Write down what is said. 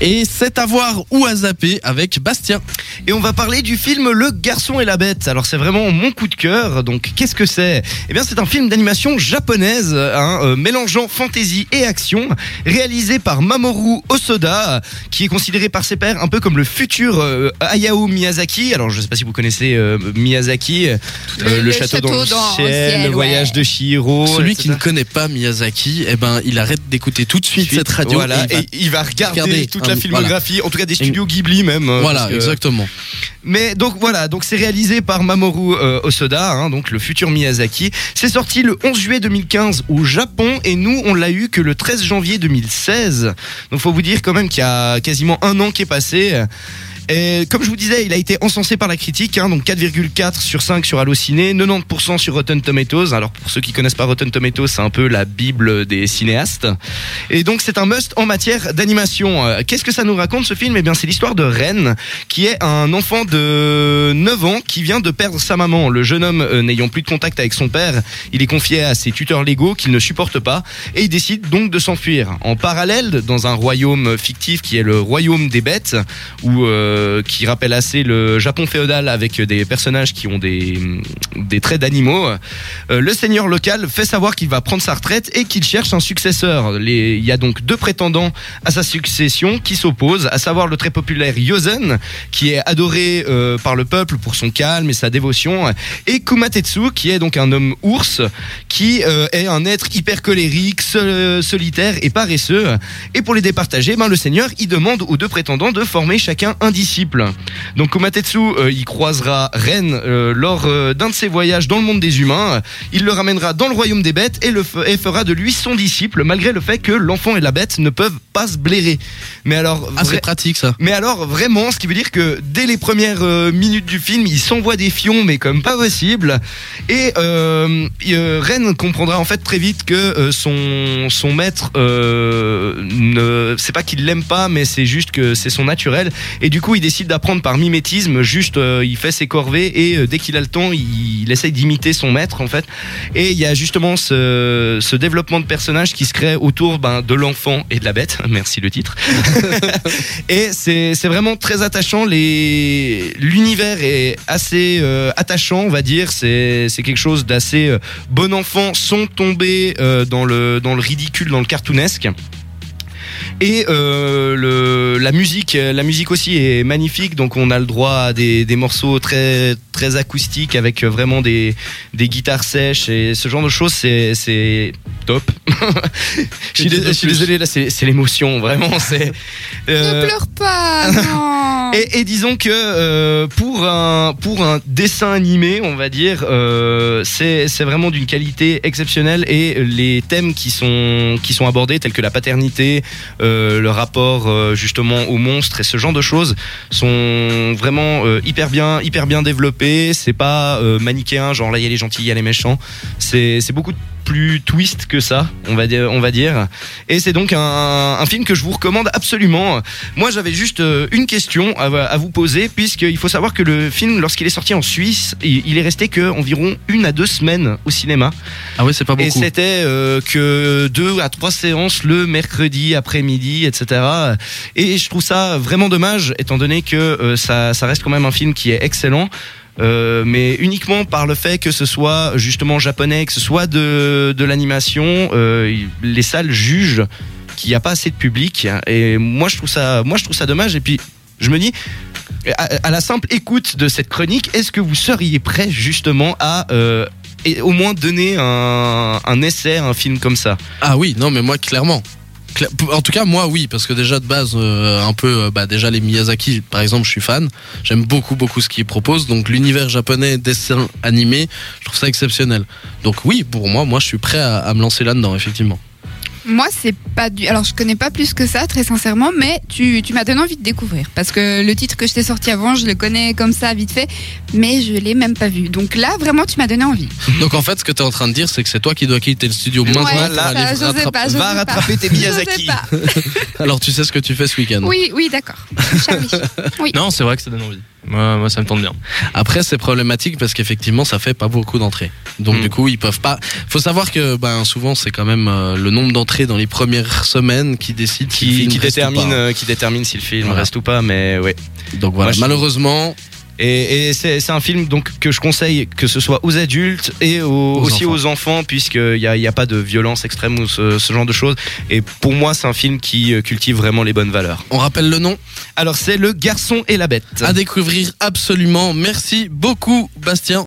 Et c'est à voir ou à zapper avec Bastien. Et on va parler du film Le Garçon et la Bête. Alors c'est vraiment mon coup de cœur. Donc qu'est-ce que c'est? Eh bien c'est un film d'animation japonaise, hein, euh, mélangeant fantasy et action, réalisé par Mamoru Osoda, qui est considéré par ses pairs un peu comme le futur euh, Hayao Miyazaki. Alors je sais pas si vous connaissez euh, Miyazaki, euh, Le- château, château dans le dans- ciel, ciel, le voyage ouais. de Chihiro. Celui etc. qui ne connaît pas Miyazaki, eh ben, il arrête d'écouter tout de suite cette radio. Voilà, et il va- et il va regarder, regarder toute un- la filmographie, en tout cas des studios Ghibli même. euh, Voilà, exactement. Mais donc voilà, donc c'est réalisé par Mamoru euh, Osoda, hein, donc le futur Miyazaki. C'est sorti le 11 juillet 2015 au Japon et nous on l'a eu que le 13 janvier 2016. Donc faut vous dire quand même qu'il y a quasiment un an qui est passé. Et comme je vous disais, il a été encensé par la critique, hein, donc 4,4 sur 5 sur Allociné, 90% sur Rotten Tomatoes. Alors pour ceux qui connaissent pas Rotten Tomatoes, c'est un peu la bible des cinéastes. Et donc c'est un must en matière d'animation. Euh, Qu'est-ce que ça nous raconte ce film? Eh bien c'est l'histoire de Ren, qui est un enfant de 9 ans qui vient de perdre sa maman. Le jeune homme euh, n'ayant plus de contact avec son père, il est confié à ses tuteurs légaux qu'il ne supporte pas et il décide donc de s'enfuir. En parallèle, dans un royaume fictif qui est le royaume des bêtes, où, euh, qui rappelle assez le Japon féodal avec des personnages qui ont des, des traits d'animaux, euh, le seigneur local fait savoir qu'il va prendre sa retraite et qu'il cherche un successeur. Il y a donc deux prétendants à sa succession qui s'opposent, à savoir le très populaire Yozen, qui est adoré euh, par le peuple pour son calme et sa dévotion, et Kumatetsu, qui est donc un homme ours, qui euh, est un être hyper colérique, sol- solitaire et paresseux. Et pour les départager, ben, le seigneur, il demande aux deux prétendants de former chacun un disciple. Donc Kumatetsu, euh, il croisera Ren euh, lors euh, d'un de ses voyages dans le monde des humains. Il le ramènera dans le royaume des bêtes et, le et fera de lui son disciple, malgré le fait que l'enfant et la bête ne peuvent pas se blairer. Mais alors, Ah, c'est pratique ça. mais alors vraiment, ce qui veut dire que dès les premières euh, minutes du film, il s'envoie des fions, mais comme pas possible. Et Ren comprendra en fait très vite que son son maître, ne, c'est pas qu'il l'aime pas, mais c'est juste que c'est son naturel. Et du coup, il décide d'apprendre par mimétisme. Juste, euh, il fait ses corvées et euh, dès qu'il a le temps, il, il essaye d'imiter son maître en fait. Et il y a justement ce, ce développement de personnage qui se crée autour ben, de l'enfant et de la bête. Merci le titre. Et c'est vraiment très attachant. L'univers est assez euh, attachant, on va dire. C'est quelque chose d'assez bon enfant, sans tomber dans le dans le ridicule, dans le cartoonesque. Et euh, le, la musique, la musique aussi est magnifique. Donc on a le droit à des, des morceaux très très acoustiques avec vraiment des, des guitares sèches et ce genre de choses. C'est c'est top. je, suis je suis désolé là, c'est l'émotion vraiment. C'est euh, Ne pleure pas, non. et, et disons que euh, pour un pour un dessin animé, on va dire, euh, c'est vraiment d'une qualité exceptionnelle et les thèmes qui sont qui sont abordés tels que la paternité, euh, le rapport justement aux monstres et ce genre de choses sont vraiment hyper bien hyper bien développés. C'est pas manichéen, genre là il y a les gentils, il y a les méchants. C'est beaucoup plus twist que ça, on va dire, on va dire. Et c'est donc un, un film que je vous recommande absolument. Moi, j'avais juste euh, une question à, à vous poser, puisqu'il faut savoir que le film, lorsqu'il est sorti en Suisse, il, il est resté que environ une à deux semaines au cinéma. Ah ouais, c'est pas Et beaucoup. c'était euh, que deux à trois séances le mercredi après-midi, etc. Et je trouve ça vraiment dommage, étant donné que euh, ça, ça reste quand même un film qui est excellent. Euh, mais uniquement par le fait que ce soit justement japonais, que ce soit de, de l'animation, euh, les salles jugent qu'il n'y a pas assez de public. Et moi je trouve ça, moi je trouve ça dommage. Et puis je me dis, à, la simple écoute de cette chronique, est-ce que vous seriez prêt justement à euh, au moins donner un, un essai un film comme ça? Ah oui, non, mais moi, clairement. En tout cas, moi, oui, parce que déjà de base, euh, un peu, euh, bah, déjà les Miyazaki, par exemple, je suis fan. J'aime beaucoup, beaucoup ce qu'ils proposent. Donc, l'univers japonais, dessin animé, je trouve ça exceptionnel. Donc, oui, pour moi, moi, je suis prêt à, à me lancer là-dedans, effectivement. Moi, c'est pas du. Alors, je connais pas plus que ça, très sincèrement, mais tu, tu m'as donné envie de découvrir. Parce que le titre que je t'ai sorti avant, je le connais comme ça, vite fait, mais je l'ai même pas vu. Donc là, vraiment, tu m'as donné envie. Donc, en fait, ce que tu es en train de dire, c'est que c'est toi qui dois quitter le studio maintenant Ouais, ça, aller j'osais rattraper- pas, j'osais Va pas. rattraper tes J'osais Miyazaki. pas. Alors, tu sais ce que tu fais ce week-end? Oui, oui, d'accord. Oui. Non, c'est vrai que ça donne envie. Moi, moi ça me tente bien. Après, c'est problématique parce qu'effectivement, ça fait pas beaucoup d'entrées. Donc, Mm. du coup, ils peuvent pas. Faut savoir que, ben, souvent, c'est quand même euh, le nombre d'entrées dans les premières semaines qui décide si qui, film qui détermine euh, qui détermine si le film Voilà. reste ou pas mais ouais Donc voilà, Moi, malheureusement, et, et c'est un film donc que je conseille que ce soit aux adultes et aux- Aux aussi enfants. aux enfants puisqu'il n'y a, y a pas de violence extrême ou ce, ce genre de choses et pour moi c'est un film qui euh, cultive vraiment les bonnes valeurs on rappelle le nom alors c'est le garçon et la bête à découvrir absolument. Merci beaucoup, Bastien.